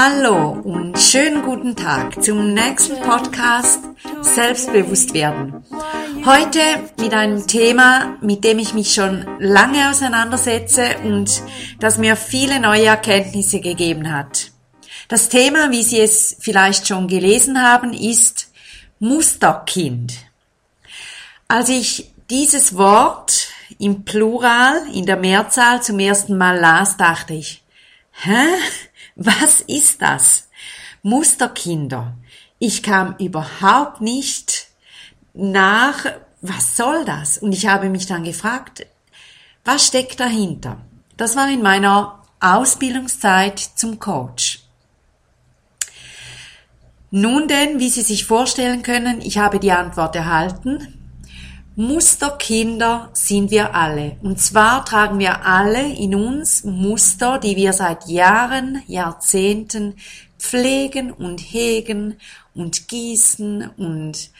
Hallo und schönen guten Tag zum nächsten Podcast Selbstbewusst werden. Heute mit einem Thema, mit dem ich mich schon lange auseinandersetze und das mir viele neue Erkenntnisse gegeben hat. Das Thema, wie Sie es vielleicht schon gelesen haben, ist Musterkind. Als ich dieses Wort im Plural, in der Mehrzahl zum ersten Mal las, dachte ich, hä? Was ist das? Musterkinder. Ich kam überhaupt nicht nach, was soll das? Und ich habe mich dann gefragt, was steckt dahinter? Das war in meiner Ausbildungszeit zum Coach. Nun denn, wie Sie sich vorstellen können, ich habe die Antwort erhalten. Musterkinder sind wir alle. Und zwar tragen wir alle in uns Muster, die wir seit Jahren, Jahrzehnten pflegen und hegen und gießen und,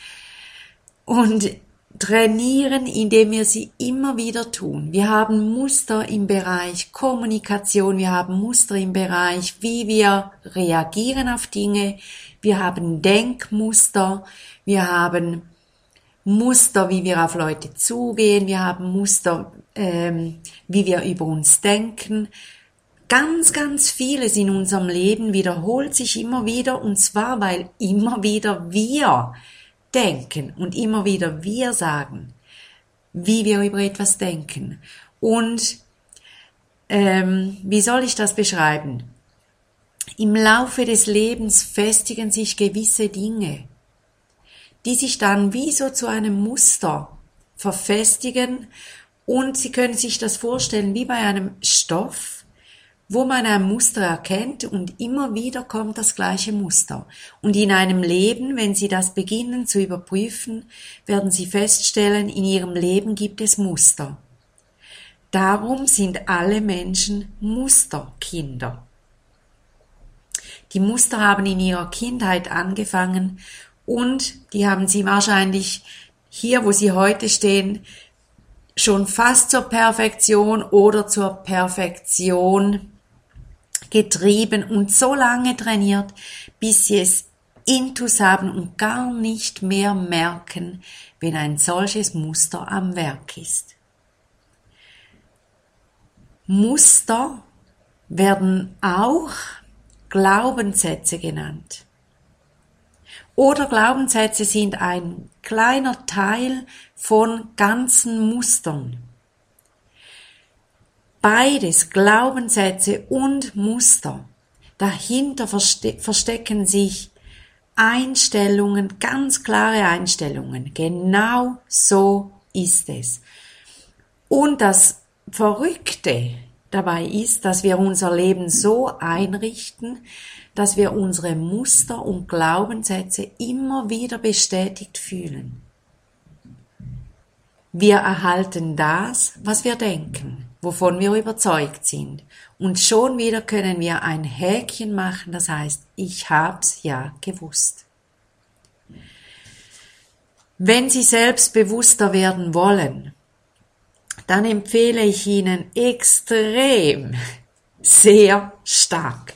und trainieren, indem wir sie immer wieder tun. Wir haben Muster im Bereich Kommunikation, wir haben Muster im Bereich, wie wir reagieren auf Dinge, wir haben Denkmuster, wir haben Muster, wie wir auf Leute zugehen, wir haben Muster, ähm, wie wir über uns denken. Ganz, ganz vieles in unserem Leben wiederholt sich immer wieder und zwar, weil immer wieder wir denken und immer wieder wir sagen, wie wir über etwas denken. Und ähm, wie soll ich das beschreiben? Im Laufe des Lebens festigen sich gewisse Dinge die sich dann wie so zu einem Muster verfestigen und Sie können sich das vorstellen wie bei einem Stoff, wo man ein Muster erkennt und immer wieder kommt das gleiche Muster. Und in einem Leben, wenn Sie das beginnen zu überprüfen, werden Sie feststellen, in Ihrem Leben gibt es Muster. Darum sind alle Menschen Musterkinder. Die Muster haben in ihrer Kindheit angefangen und die haben sie wahrscheinlich hier, wo sie heute stehen, schon fast zur Perfektion oder zur Perfektion getrieben und so lange trainiert, bis sie es intus haben und gar nicht mehr merken, wenn ein solches Muster am Werk ist. Muster werden auch Glaubenssätze genannt oder Glaubenssätze sind ein kleiner Teil von ganzen Mustern. Beides, Glaubenssätze und Muster. Dahinter verste verstecken sich Einstellungen, ganz klare Einstellungen. Genau so ist es. Und das Verrückte dabei ist, dass wir unser Leben so einrichten, dass wir unsere Muster und Glaubenssätze immer wieder bestätigt fühlen. Wir erhalten das, was wir denken, wovon wir überzeugt sind. Und schon wieder können wir ein Häkchen machen, das heißt, ich hab's ja gewusst. Wenn Sie selbstbewusster werden wollen, dann empfehle ich Ihnen extrem, sehr stark,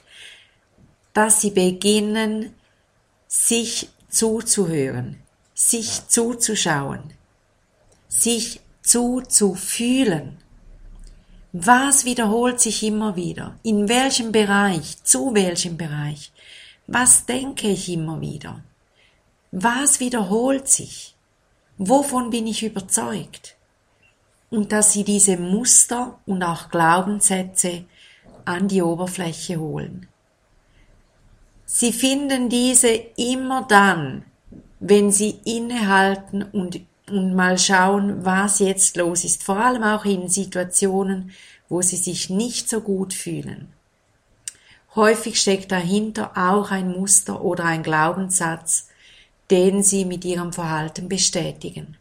dass Sie beginnen, sich zuzuhören, sich zuzuschauen, sich zuzufühlen. Was wiederholt sich immer wieder? In welchem Bereich? Zu welchem Bereich? Was denke ich immer wieder? Was wiederholt sich? Wovon bin ich überzeugt? Und dass sie diese Muster und auch Glaubenssätze an die Oberfläche holen. Sie finden diese immer dann, wenn sie innehalten und, und mal schauen, was jetzt los ist, vor allem auch in Situationen, wo sie sich nicht so gut fühlen. Häufig steckt dahinter auch ein Muster oder ein Glaubenssatz, den sie mit ihrem Verhalten bestätigen.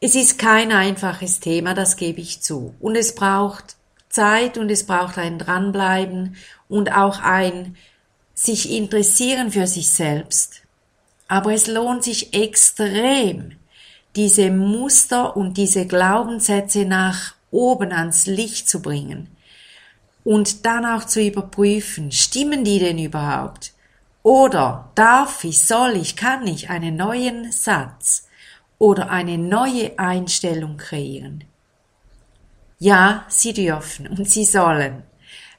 Es ist kein einfaches Thema, das gebe ich zu. Und es braucht Zeit und es braucht ein Dranbleiben und auch ein sich interessieren für sich selbst. Aber es lohnt sich extrem, diese Muster und diese Glaubenssätze nach oben ans Licht zu bringen und dann auch zu überprüfen, stimmen die denn überhaupt? Oder darf ich, soll ich, kann ich einen neuen Satz oder eine neue Einstellung kreieren? Ja, sie dürfen und sie sollen,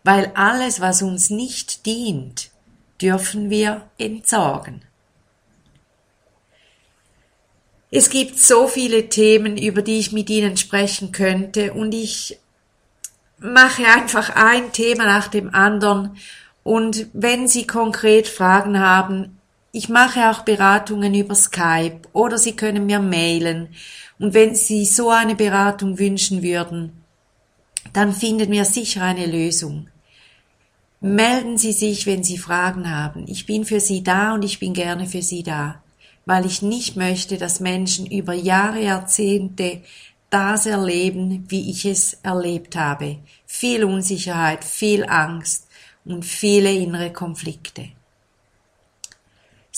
weil alles, was uns nicht dient, dürfen wir entsorgen. Es gibt so viele Themen, über die ich mit Ihnen sprechen könnte und ich mache einfach ein Thema nach dem anderen und wenn Sie konkret Fragen haben, ich mache auch Beratungen über Skype oder Sie können mir mailen und wenn Sie so eine Beratung wünschen würden, dann finden wir sicher eine Lösung. Melden Sie sich, wenn Sie Fragen haben. Ich bin für Sie da und ich bin gerne für Sie da weil ich nicht möchte, dass Menschen über Jahre, Jahrzehnte das erleben, wie ich es erlebt habe. Viel Unsicherheit, viel Angst und viele innere Konflikte.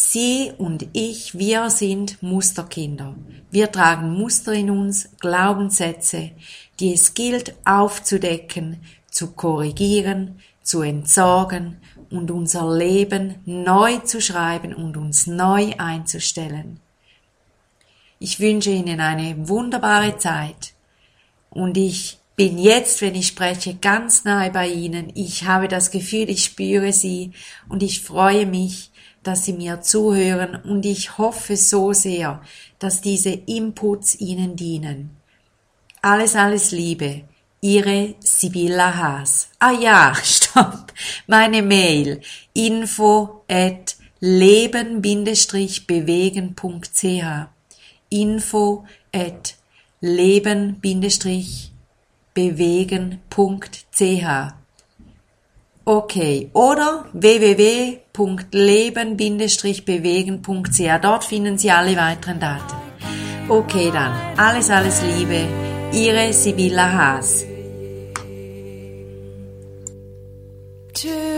Sie und ich, wir sind Musterkinder. Wir tragen Muster in uns, Glaubenssätze, die es gilt aufzudecken, zu korrigieren, zu entsorgen und unser Leben neu zu schreiben und uns neu einzustellen. Ich wünsche Ihnen eine wunderbare Zeit und ich bin jetzt, wenn ich spreche, ganz nahe bei Ihnen. Ich habe das Gefühl, ich spüre Sie und ich freue mich, dass Sie mir zuhören und ich hoffe so sehr, dass diese Inputs Ihnen dienen. Alles, alles Liebe. Ihre Sibylla Haas. Ah ja, stopp. Meine Mail info at leben-bewegen.ch info at leben-bewegen.ch Okay, oder www.leben-bewegen.ch. Dort finden Sie alle weiteren Daten. Okay, dann. Alles, alles Liebe. Ihre Sibylla Haas. to